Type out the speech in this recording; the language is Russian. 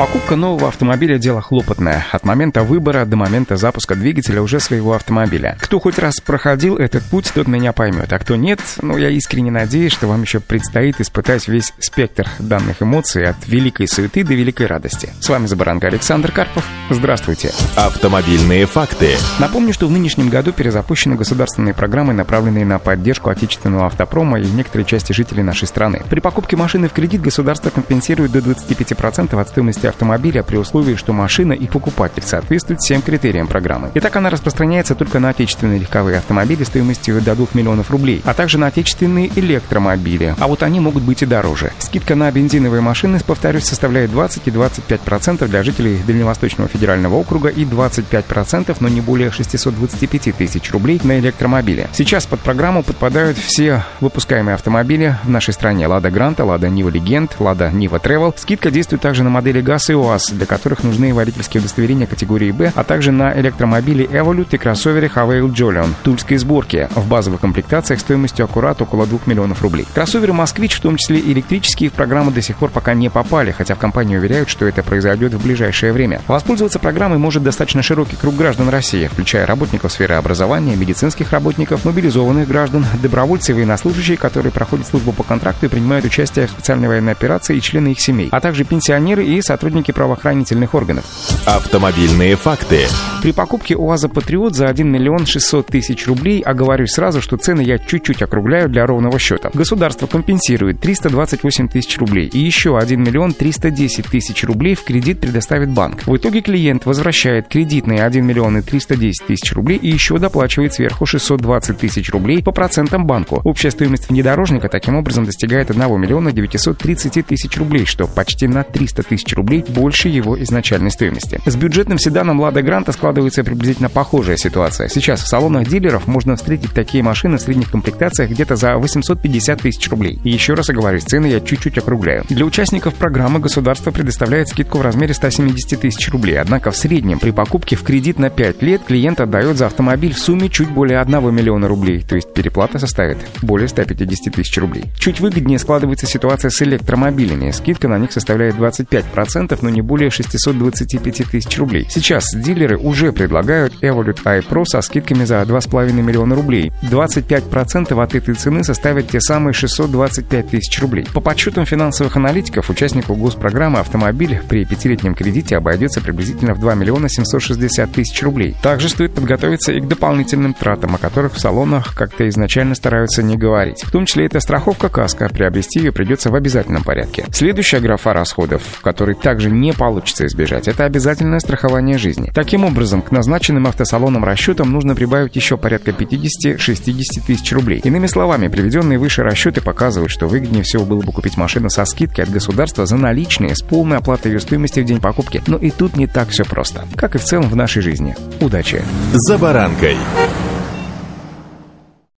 Покупка нового автомобиля – дело хлопотное. От момента выбора до момента запуска двигателя уже своего автомобиля. Кто хоть раз проходил этот путь, тот меня поймет. А кто нет, ну, я искренне надеюсь, что вам еще предстоит испытать весь спектр данных эмоций от великой суеты до великой радости. С вами Забаранка Александр Карпов. Здравствуйте. Автомобильные факты. Напомню, что в нынешнем году перезапущены государственные программы, направленные на поддержку отечественного автопрома и некоторые части жителей нашей страны. При покупке машины в кредит государство компенсирует до 25% от стоимости автомобиля при условии, что машина и покупатель соответствуют всем критериям программы. Итак, она распространяется только на отечественные легковые автомобили стоимостью до 2 миллионов рублей, а также на отечественные электромобили. А вот они могут быть и дороже. Скидка на бензиновые машины, повторюсь, составляет 20 и 25% для жителей Дальневосточного федерального округа и 25%, но не более 625 тысяч рублей на электромобили. Сейчас под программу подпадают все выпускаемые автомобили в нашей стране. Лада Гранта, Лада Нива Легенд, Лада Нива Тревел. Скидка действует также на модели ГАЗ и УАЗ, для которых нужны водительские удостоверения категории «Б», а также на электромобиле Evolut и кроссовере Havail Jolion тульской сборки в базовых комплектациях стоимостью аккурат около 2 миллионов рублей. Кроссоверы «Москвич», в том числе электрические, в программу до сих пор пока не попали, хотя в компании уверяют, что это произойдет в ближайшее время. Воспользоваться программой может достаточно широкий круг граждан России, включая работников сферы образования, медицинских работников, мобилизованных граждан, добровольцев и военнослужащие, которые проходят службу по контракту и принимают участие в специальной военной операции и члены их семей, а также пенсионеры и сотрудники правоохранительных органов. Автомобильные факты. При покупке УАЗа Патриот за 1 миллион 600 тысяч рублей оговорюсь сразу, что цены я чуть-чуть округляю для ровного счета. Государство компенсирует 328 тысяч рублей и еще 1 миллион 310 тысяч рублей в кредит предоставит банк. В итоге клиент возвращает кредитные 1 миллион и 310 тысяч рублей и еще доплачивает сверху 620 тысяч рублей по процентам банку. Общая стоимость внедорожника таким образом достигает 1 миллиона 930 тысяч рублей, что почти на 300 тысяч рублей больше его изначальной стоимости. С бюджетным седаном Лада Гранта складывается приблизительно похожая ситуация. Сейчас в салонах дилеров можно встретить такие машины в средних комплектациях где-то за 850 тысяч рублей. И еще раз оговорюсь, цены я чуть-чуть округляю. Для участников программы государство предоставляет скидку в размере 170 тысяч рублей. Однако в среднем при покупке в кредит на 5 лет клиент отдает за автомобиль в сумме чуть более 1 миллиона рублей, то есть переплата составит более 150 тысяч рублей. Чуть выгоднее складывается ситуация с электромобилями. Скидка на них составляет 25%, но не более 625 тысяч рублей. Сейчас дилеры уже предлагают Evolut iPro со скидками за 2,5 миллиона рублей. 25% от этой цены составят те самые 625 тысяч рублей. По подсчетам финансовых аналитиков, участнику госпрограммы автомобиль при пятилетнем кредите обойдется приблизительно в 2 миллиона 760 тысяч рублей. Также стоит подготовиться и к дополнительным тратам, о которых в салонах как-то изначально стараются не говорить. В том числе это страховка каска. Приобрести ее придется в обязательном порядке. Следующая графа расходов, который также не получится избежать, это обязательное страхование жизни. Таким образом, к назначенным автосалонам расчетам нужно прибавить еще порядка 50-60 тысяч рублей. Иными словами, приведенные выше расчеты показывают, что выгоднее всего было бы купить машину со скидкой от государства за наличные с полной оплатой ее стоимости в день покупки. Но и тут не так все просто. Как и в целом в нашей жизни. Удачи! «За баранкой».